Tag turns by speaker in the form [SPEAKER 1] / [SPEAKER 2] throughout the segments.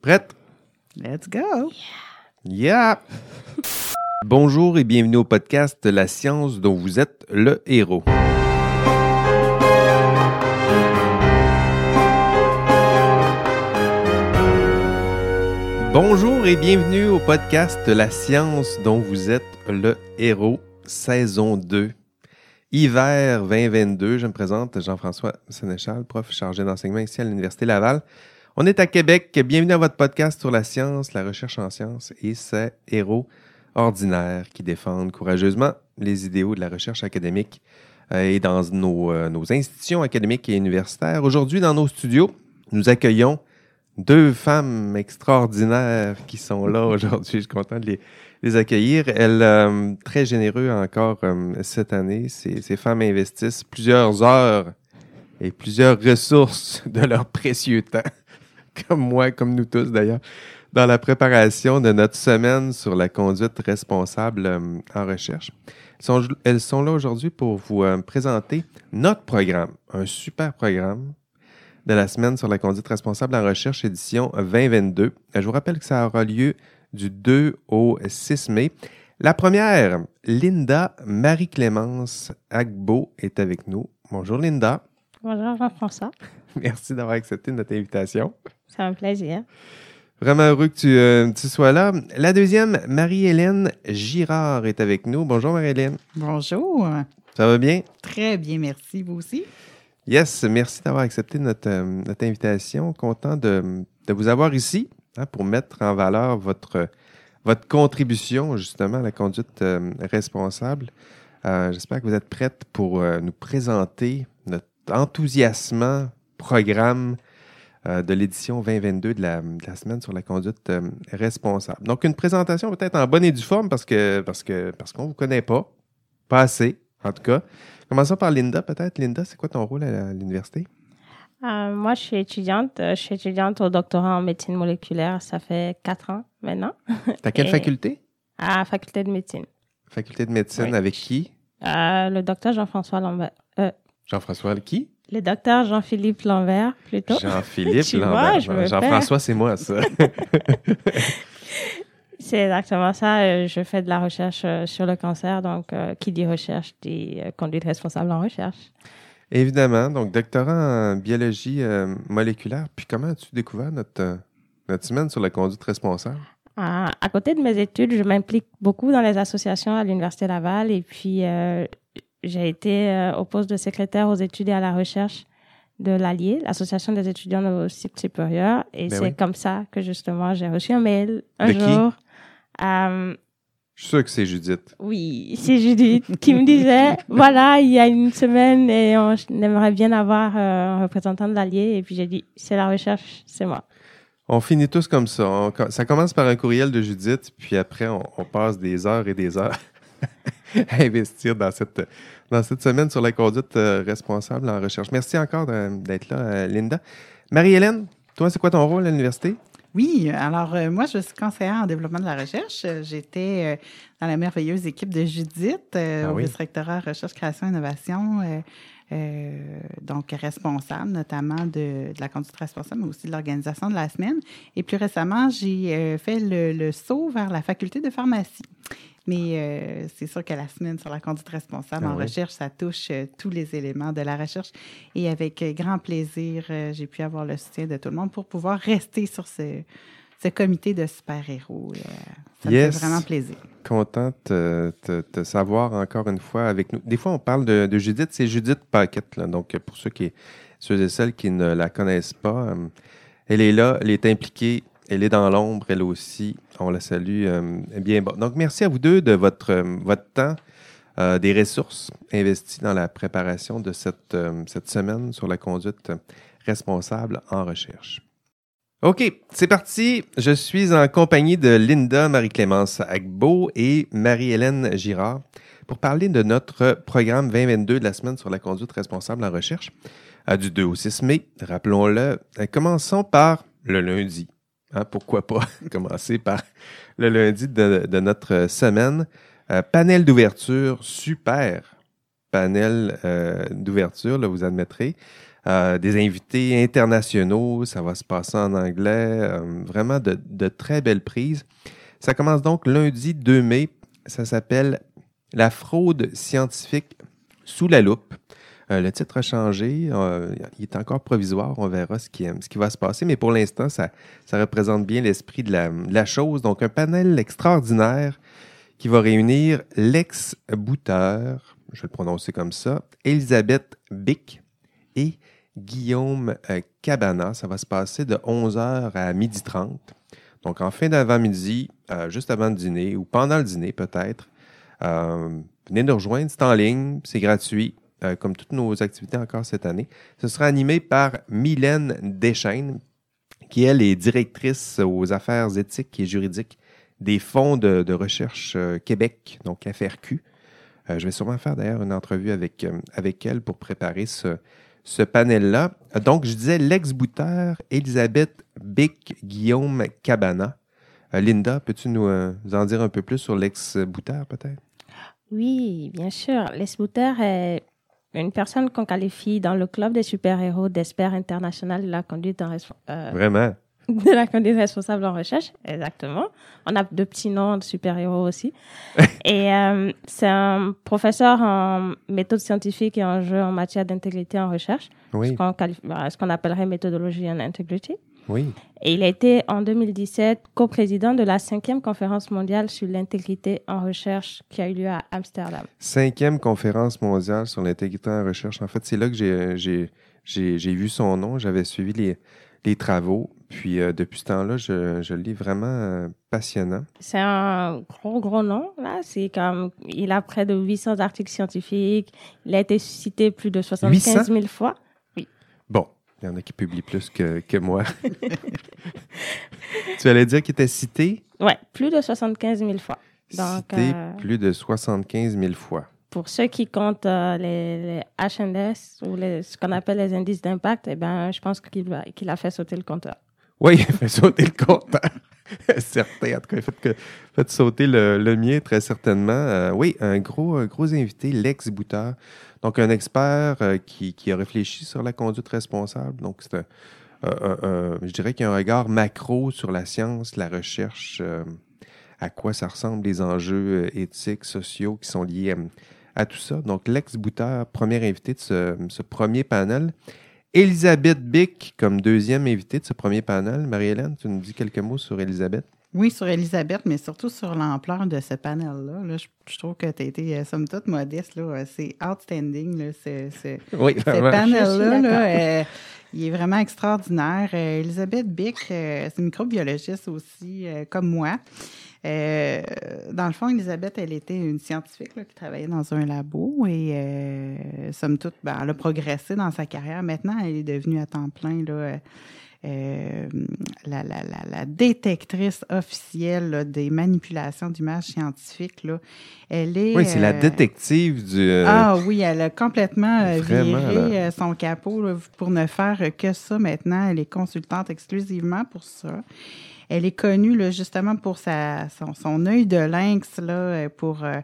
[SPEAKER 1] Prête?
[SPEAKER 2] Let's go!
[SPEAKER 1] Yeah! Bonjour et bienvenue au podcast La science dont vous êtes le héros. Bonjour et bienvenue au podcast La science dont vous êtes le héros, saison 2. Hiver 2022, je me présente Jean-François Sénéchal, prof chargé d'enseignement ici à l'Université Laval. On est à Québec. Bienvenue à votre podcast sur la science, la recherche en sciences et ces héros ordinaires qui défendent courageusement les idéaux de la recherche académique euh, et dans nos, euh, nos institutions académiques et universitaires. Aujourd'hui, dans nos studios, nous accueillons deux femmes extraordinaires qui sont là aujourd'hui. Je suis content de les, les accueillir. Elles, euh, très généreux encore euh, cette année. Ces, ces femmes investissent plusieurs heures et plusieurs ressources de leur précieux temps, comme moi, comme nous tous d'ailleurs, dans la préparation de notre semaine sur la conduite responsable euh, en recherche. Elles sont, là aujourd'hui pour vous euh, présenter notre programme, un super programme de la semaine sur la conduite responsable en recherche édition 2022. Euh, Je vous rappelle que ça aura lieu du 2 au 6 mai. La première, Linda Marie-Clémence Agbo est avec nous. Bonjour Linda.
[SPEAKER 3] Bonjour Jean-François,
[SPEAKER 1] Merci d'avoir accepté notre invitation.
[SPEAKER 3] c'est un plaisir.
[SPEAKER 1] Vraiment heureux que tu, euh, tu sois là. La deuxième, Marie-Hélène Girard est avec nous. Bonjour Marie-Hélène.
[SPEAKER 2] Bonjour!
[SPEAKER 1] Ça va bien?
[SPEAKER 2] Très bien, merci. Vous aussi?
[SPEAKER 1] Yes, merci d'avoir accepté notre, euh, notre invitation. Content de, de vous avoir ici hein, pour mettre en valeur votre, votre contribution justement à la conduite euh, responsable. Euh, J'espère que vous êtes prête pour euh, nous présenter notre enthousiasmant programme euh, de l'édition 2022 de la, de la semaine sur la conduite euh, responsable. Donc, une présentation peut-être en bonne et due forme parce que parce que parce qu'on vous connaît pas, pas assez en tout cas. Commençons par Linda peut-être. Linda, c'est quoi ton rôle à l'université?
[SPEAKER 3] Euh, moi, je suis étudiante. Je suis étudiante au doctorat en médecine moléculaire. Ça fait quatre ans maintenant,
[SPEAKER 1] T'as quelle
[SPEAKER 3] Et-
[SPEAKER 1] faculté?
[SPEAKER 3] à la faculté de médecine.
[SPEAKER 1] Faculté de médecine
[SPEAKER 3] Oui.
[SPEAKER 1] avec qui?
[SPEAKER 3] Euh, le docteur Jean-François Lambert. euh,
[SPEAKER 1] Jean-François qui?
[SPEAKER 3] Le docteur Jean-Philippe Lambert, plutôt.
[SPEAKER 1] Jean-Philippe Lambert. Jean-François, c'est moi, ça.
[SPEAKER 3] C'est exactement ça. Euh, Je fais de la recherche euh, sur le cancer. Donc, euh, qui dit recherche dit conduite responsable en recherche.
[SPEAKER 1] Évidemment. Donc, doctorat en biologie euh, moléculaire. Puis, comment as-tu découvert notre, notre semaine sur la conduite responsable?
[SPEAKER 3] À, à côté de mes études, je m'implique beaucoup dans les associations à l'Université Laval et puis euh, j'ai été euh, au poste de secrétaire aux études et à la recherche de l'Allier, l'Association des étudiants au cycle supérieur. Et
[SPEAKER 1] Ben
[SPEAKER 3] c'est
[SPEAKER 1] oui.
[SPEAKER 3] comme ça que justement j'ai reçu un mail un
[SPEAKER 1] De qui?
[SPEAKER 3] jour. Euh,
[SPEAKER 1] Je suis sûr que c'est Judith.
[SPEAKER 3] oui, c'est Judith qui me disait, voilà, il y a une semaine et on aimerait bien avoir euh, un représentant de l'Allier. Et puis j'ai dit, c'est la recherche, c'est moi.
[SPEAKER 1] On finit tous comme ça. On co- ça commence par un courriel de Judith, puis après, on, on passe des heures et des heures à investir dans cette, dans cette semaine sur la conduite euh, responsable en recherche. Merci encore d'être là, euh, Linda. Marie-Hélène, toi, c'est quoi ton rôle à l'université?
[SPEAKER 2] Oui, alors euh, moi, je suis conseillère en développement de la recherche. J'étais euh, dans la merveilleuse équipe de Judith euh,
[SPEAKER 1] Ah
[SPEAKER 2] au vice-rectorat recherche, création, innovation. donc responsable notamment de, de la conduite responsable, mais aussi de l'organisation de la semaine. Et plus récemment, j'ai fait le, le saut vers la faculté de pharmacie. Mais euh, c'est sûr que la semaine sur la conduite responsable
[SPEAKER 1] Ah
[SPEAKER 2] en
[SPEAKER 1] oui.
[SPEAKER 2] recherche, ça touche euh, tous les éléments de la recherche. Et avec euh, grand plaisir, j'ai pu avoir le soutien de tout le monde pour pouvoir rester sur ce, ce comité de super-héros. Ça
[SPEAKER 1] Yes.
[SPEAKER 2] me fait vraiment plaisir.
[SPEAKER 1] Content de te, te savoir encore une fois avec nous. Des fois, on parle de, de Judith, c'est Judith Paquette. Là. Donc, pour ceux, qui, ceux et celles qui ne la connaissent pas, elle est là, elle est impliquée, elle est dans l'ombre, elle aussi. On la salue euh, bien. Donc, merci à vous deux de votre, euh, votre temps, euh, des ressources investies dans la préparation de cette, cette semaine sur la conduite responsable en recherche. OK, c'est parti. Je suis en compagnie de Linda Marie-Clémence Agbo et Marie-Hélène Girard pour parler de notre programme 2022 de la semaine sur la conduite responsable en recherche du 2 au 6 mai. Rappelons-le. Commençons par le lundi. Hein, pourquoi pas commencer par le lundi de, notre semaine. Euh, panel d'ouverture, super panel euh, d'ouverture, là, vous admettrez. euh, des invités internationaux. Ça va se passer en anglais. euh, vraiment de, de très belles prises. Ça commence donc lundi 2 mai. Ça s'appelle La fraude scientifique sous la loupe. Euh, le titre a changé. euh, il est encore provisoire. On verra ce qui, ce qui va se passer. Mais pour l'instant, ça, représente bien l'esprit de la, chose. Donc, un panel extraordinaire qui va réunir l'ex-bouteur, je vais le prononcer comme ça, Elisabeth Bick et Guillaume euh, Cabana. Ça va se passer de 11h à 12h30. Donc, en fin d'avant-midi, juste avant le dîner ou pendant le dîner peut-être. Venez nous rejoindre, c'est en ligne, c'est gratuit, euh, comme toutes nos activités encore cette année. Ce sera animé par Mylène Deschaines, qui elle est directrice aux affaires éthiques et juridiques des fonds de, recherche euh, Québec, donc FRQ. Euh, je vais sûrement faire d'ailleurs une entrevue avec, avec elle pour préparer ce, ce panel-là. Donc, je disais l'ex-bouteur Elisabeth Bic Guillaume Cabana. Linda, peux-tu nous, en dire un peu plus sur l'ex-bouteur, peut-être?
[SPEAKER 3] Oui, bien sûr. Les est une personne qu'on qualifie dans le club des super-héros d'experts international de la conduite en euh,
[SPEAKER 1] Vraiment?
[SPEAKER 3] de la conduite responsable en recherche, exactement. On a de petits noms de super-héros aussi. et euh, c'est un professeur en méthode scientifique et en jeu en matière d'intégrité en recherche, ce
[SPEAKER 1] Oui,
[SPEAKER 3] qu'on bah, ce qu'on appellerait méthodologie and integrity.
[SPEAKER 1] Oui.
[SPEAKER 3] Et il a été en 2017 coprésident de la cinquième conférence mondiale sur l'intégrité en recherche qui a eu lieu à Amsterdam.
[SPEAKER 1] Cinquième conférence mondiale sur l'intégrité en recherche. En fait, c'est là que j'ai- vu son nom. J'avais suivi les, les travaux. Puis, euh, depuis ce temps-là, je, je le lis vraiment euh, passionnant.
[SPEAKER 3] C'est un gros, gros nom, là. C'est comme, il a près de 800 articles scientifiques. Il a été cité plus de 75 000 fois.
[SPEAKER 1] Il y en a qui publient plus que, que moi. tu allais dire qu'il était cité?
[SPEAKER 3] Ouais, plus de 75 000 fois. Donc,
[SPEAKER 1] cité
[SPEAKER 3] euh,
[SPEAKER 1] plus de 75 000 fois.
[SPEAKER 3] pour ceux qui comptent euh, les, les HNS ou les, ce qu'on appelle les indices d'impact, eh ben, je pense qu'il a fait sauter le compteur.
[SPEAKER 1] Oui, il a fait sauter le compteur. Certain. En tout cas, il a fait, que- fait sauter le, le mien, très certainement. Euh, oui, un gros, gros invité, Lex Bouteur. Donc, un expert euh, qui, qui a réfléchi sur la conduite responsable. Donc, c'est je dirais qu'il y a un regard macro sur la science, la recherche, euh, à quoi ça ressemble, les enjeux euh, éthiques, sociaux qui sont liés à tout ça. Donc, Lex Bouteur, premier invité de ce, ce premier panel. Elisabeth Bick comme deuxième invitée de ce premier panel. Marie-Hélène, tu nous dis quelques mots sur Elisabeth?
[SPEAKER 2] Oui, sur Elisabeth, mais surtout sur l'ampleur de ce panel-là. Là, je, je trouve que tu as été, euh, somme toute, modeste. là. Euh, C'est outstanding, là, ce, ce-
[SPEAKER 1] Oui,
[SPEAKER 2] ce
[SPEAKER 1] vraiment.
[SPEAKER 2] panel-là. Là, euh, il est vraiment extraordinaire. Euh, Elisabeth Bick, euh, c'est une microbiologiste aussi, euh, comme moi. Euh, dans le fond, Elisabeth, elle était une scientifique là, qui travaillait dans un labo et, euh, somme toute, ben, elle a progressé dans sa carrière. Maintenant, elle est devenue à temps plein là, euh, la, la, la, la détectrice officielle là, des manipulations d'images scientifiques. Là. Elle est.
[SPEAKER 1] Oui, c'est la
[SPEAKER 2] euh,
[SPEAKER 1] détective du. euh,
[SPEAKER 2] ah oui, elle a complètement
[SPEAKER 1] Vraiment,
[SPEAKER 2] viré son capot là, pour ne faire que ça maintenant. Elle est consultante exclusivement pour ça. Elle est connue là, justement pour sa, son, son œil de lynx là, euh, pour euh,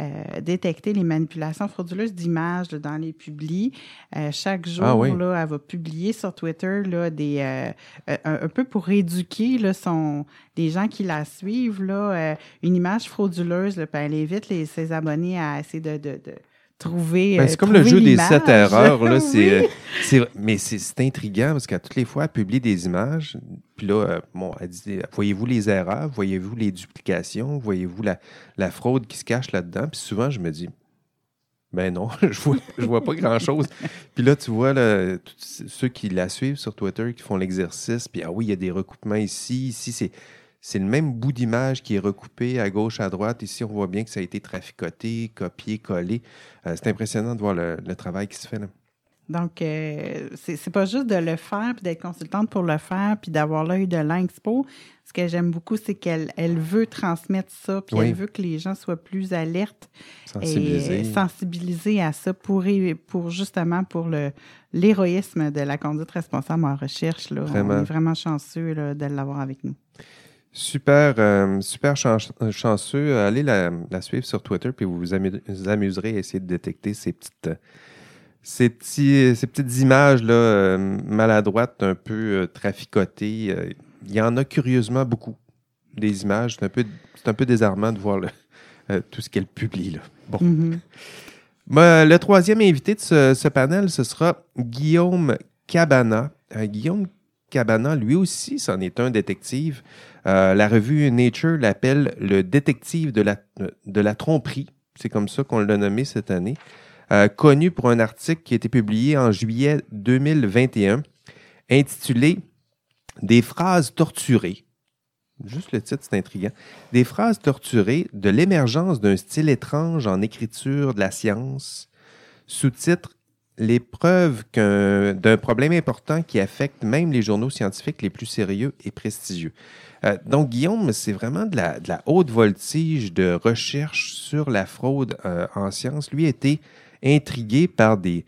[SPEAKER 2] euh, détecter les manipulations frauduleuses d'images dans les publis. Euh, chaque jour,
[SPEAKER 1] Ah oui.
[SPEAKER 2] là, elle va publier sur Twitter là, des, euh, un, un peu pour éduquer là, son, les gens qui la suivent, là, une image frauduleuse. Là, puis elle invite les, ses abonnés à essayer de, de, de trouver.
[SPEAKER 1] ben,
[SPEAKER 2] euh,
[SPEAKER 1] c'est comme le jeu des sept erreurs. Là,
[SPEAKER 2] Oui.
[SPEAKER 1] c'est, euh, mais c'est, c'est intriguant parce qu'à toutes les fois, elle publie des images. Puis là, euh, bon, elle dit Voyez-vous les erreurs Voyez-vous les duplications Voyez-vous la, la fraude qui se cache là-dedans Puis souvent, je me dis Ben non, je vois, je vois pas grand-chose. Puis là, tu vois là, ceux qui la suivent sur Twitter qui font l'exercice. Puis ah oui, il y a des recoupements ici. Ici, c'est. C'est le même bout d'image qui est recoupé à gauche, à droite. Ici, on voit bien que ça a été traficoté, copié, collé. Euh, c'est impressionnant de voir le, le travail qui se fait. Là.
[SPEAKER 2] Donc, euh, c'est pas juste de le faire, puis d'être consultante pour le faire, puis d'avoir l'œil de l'Inxpo. Ce que j'aime beaucoup, c'est qu'elle elle veut transmettre ça, puis
[SPEAKER 1] Oui.
[SPEAKER 2] elle veut que les gens soient plus alertes
[SPEAKER 1] Sensibilisé.
[SPEAKER 2] et sensibilisés à ça pour, justement pour le l'héroïsme de la conduite responsable en recherche. Là.
[SPEAKER 1] Vraiment.
[SPEAKER 2] On est vraiment chanceux là, de l'avoir avec nous.
[SPEAKER 1] Super, euh, super chan- chanceux. Allez la, la suivre sur Twitter, puis vous vous amu- vous amuserez à essayer de détecter ces petites, euh, ces, petits, ces petites images là, euh, maladroites, un peu euh, traficotées, euh, il y en a curieusement beaucoup. Des images, c'est un peu, c'est un peu désarmant de voir euh, tout ce qu'elle publie. Là. Bon.
[SPEAKER 2] Mhm.
[SPEAKER 1] Moi, le troisième invité de ce, ce panel, ce sera Guillaume Cabana. Euh, Guillaume Cabana, lui aussi, c'en est un détective. Euh, la revue Nature l'appelle le détective de la, tromperie. C'est comme ça qu'on l'a nommé cette année. Euh, connu pour un article qui a été publié en juillet 2021, intitulé Des phrases torturées. Juste le titre, c'est intriguant. Des phrases torturées de l'émergence d'un style étrange en écriture de la science. Sous-titre Les preuves d'un problème important qui affecte même les journaux scientifiques les plus sérieux et prestigieux. Euh, donc, Guillaume, c'est vraiment de la, haute voltige de recherche sur la fraude euh, en sciences. Lui été intrigué par des,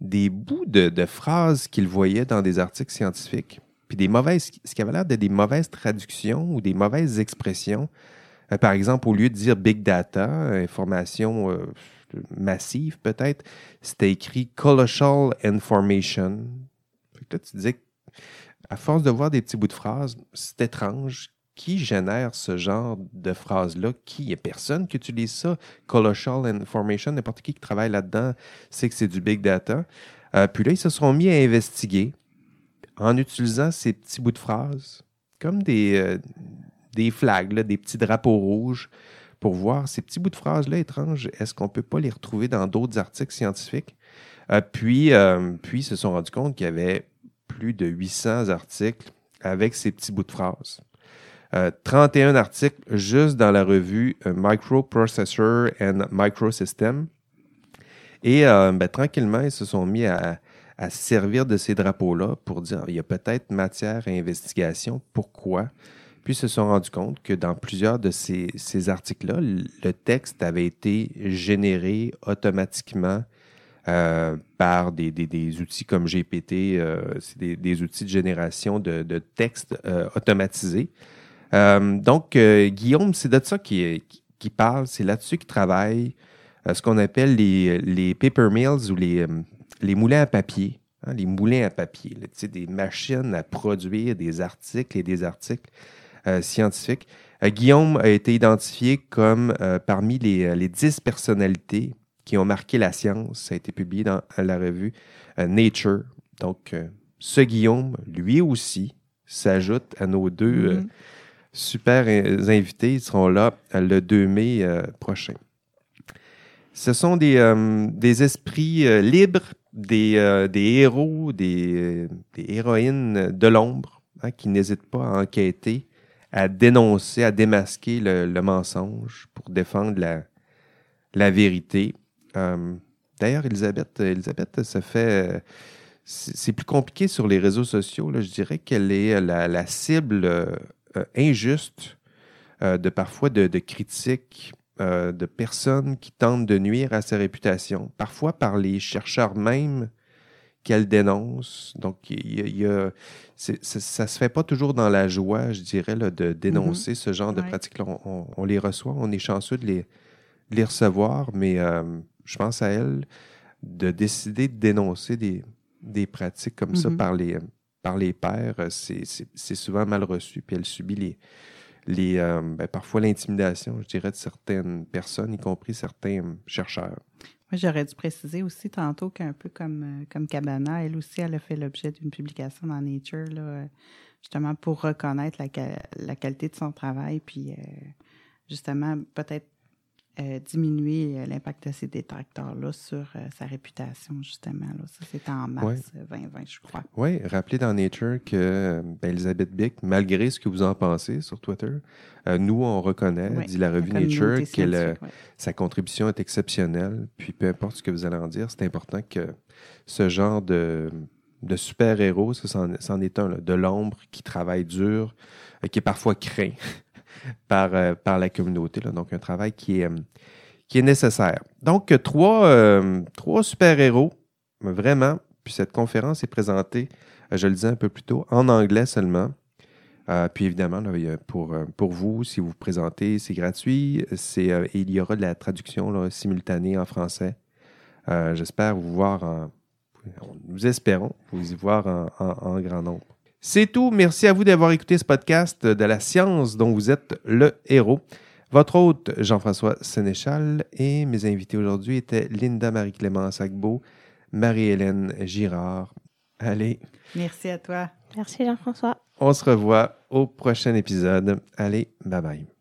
[SPEAKER 1] bouts de, phrases qu'il voyait dans des articles scientifiques, puis des mauvaises, ce qui avait l'air de des mauvaises traductions ou des mauvaises expressions. Euh, par exemple, au lieu de dire big data, information massive peut-être, c'était écrit colossal information. Fait là, tu disais à force de voir des petits bouts de phrases, c'est étrange. Qui génère ce genre de phrases-là? Qui? Il n'y a personne qui utilise ça. Colossal information, n'importe qui qui travaille là-dedans sait que c'est du big data. Euh, puis là, ils se sont mis à investiguer en utilisant ces petits bouts de phrases comme des, euh, des flags, des petits drapeaux rouges pour voir ces petits bouts de phrases-là étranges. Est-ce qu'on ne peut pas les retrouver dans d'autres articles scientifiques? Euh, puis, euh, puis, ils se sont rendus compte qu'il y avait plus de 800 articles avec ces petits bouts de phrases. Euh, 31 articles juste dans la revue euh, Microprocessor and Microsystem. Et euh, ben, tranquillement, ils se sont mis à, à se servir de ces drapeaux-là pour dire il y a peut-être matière à investigation. Pourquoi? Puis ils se sont rendus compte que dans plusieurs de ces, ces articles-là, le texte avait été généré automatiquement euh, par des, des- des outils comme GPT. euh, c'est des, des outils de génération de, de textes euh, automatisés. Donc, Guillaume, c'est de ça qu'il qui parle, c'est là-dessus qu'il travaille, ce qu'on appelle les, les paper mills ou les, les moulins à papier. hein, les moulins à papier, des machines à produire des articles et des articles euh, scientifiques. Euh, Guillaume a été identifié comme euh, parmi les, les 10 personnalités qui ont marqué la science. Ça a été publié dans la revue Nature. Donc, ce Guillaume, lui aussi, s'ajoute à nos deux euh,
[SPEAKER 2] Mhm.
[SPEAKER 1] super invités. Ils seront là le 2 mai euh, prochain. Ce sont des, euh, des esprits libres, des, des héros, des, des héroïnes de l'ombre hein, qui n'hésitent pas à enquêter, à dénoncer, à démasquer le, mensonge pour défendre la, vérité. Euh, D'ailleurs, Elisabeth, Elisabeth, ça fait. C'est plus compliqué sur les réseaux sociaux. Je dirais qu'elle est la, cible euh, injuste euh, de parfois de, critiques de personnes qui tentent de nuire à sa réputation, parfois par les chercheurs même qu'elle dénonce. Donc, il y a, ça ne se fait pas toujours dans la joie, je dirais, là, de dénoncer ce genre de pratiques-là. On, on- on les reçoit, on est chanceux de les, de les recevoir, mais euh, je pense à elle de décider de dénoncer des, des pratiques comme ça
[SPEAKER 2] Mhm.
[SPEAKER 1] par les, par les pairs, c'est souvent mal reçu, puis elle subit les, les, euh, ben, parfois l'intimidation, je dirais, de certaines personnes, y compris certains chercheurs.
[SPEAKER 2] J'aurais dû préciser aussi tantôt qu'un peu comme, euh, comme Cabana, elle aussi, elle a fait l'objet d'une publication dans Nature, là, euh, justement pour reconnaître la, la qualité de son travail, puis euh, justement peut-être euh, diminuer euh, l'impact de ces détracteurs-là sur euh, sa réputation, justement. Là. Ça, c'était en mars
[SPEAKER 1] Ouais.
[SPEAKER 2] euh, 2020, je crois.
[SPEAKER 1] Oui, rappelez dans Nature que ben, Elisabeth Bick, malgré ce que vous en pensez sur Twitter, euh, nous, on reconnaît,
[SPEAKER 2] Ouais,
[SPEAKER 1] dit la revue
[SPEAKER 2] la
[SPEAKER 1] Nature,
[SPEAKER 2] ouais.
[SPEAKER 1] sa contribution est exceptionnelle. Puis peu importe ce que vous allez en dire, c'est important que ce genre de, de super-héros, ça, c'en, est un, là, de l'ombre qui travaille dur, qui est parfois craint par, euh, par la communauté. Donc, un travail qui est, euh, nécessaire. Donc, euh, trois, super-héros, vraiment. Puis cette conférence est présentée, je le disais un peu plus tôt, en anglais seulement. Puis évidemment, pour, vous, si vous vous présentez, c'est gratuit. Il y aura de la traduction simultanée en français J'espère vous voir en. Nous espérons vous y voir en grand nombre. C'est tout. Merci à vous d'avoir écouté ce podcast de la science dont vous êtes le héros. Votre hôte, Jean-François Sénéchal, et mes invités aujourd'hui étaient Linda Marie-Clémence Agbo, Marie-Hélène Girard. Allez,
[SPEAKER 2] Merci à toi.
[SPEAKER 3] Merci Jean-François.
[SPEAKER 1] on se revoit au prochain épisode. Allez, bye bye.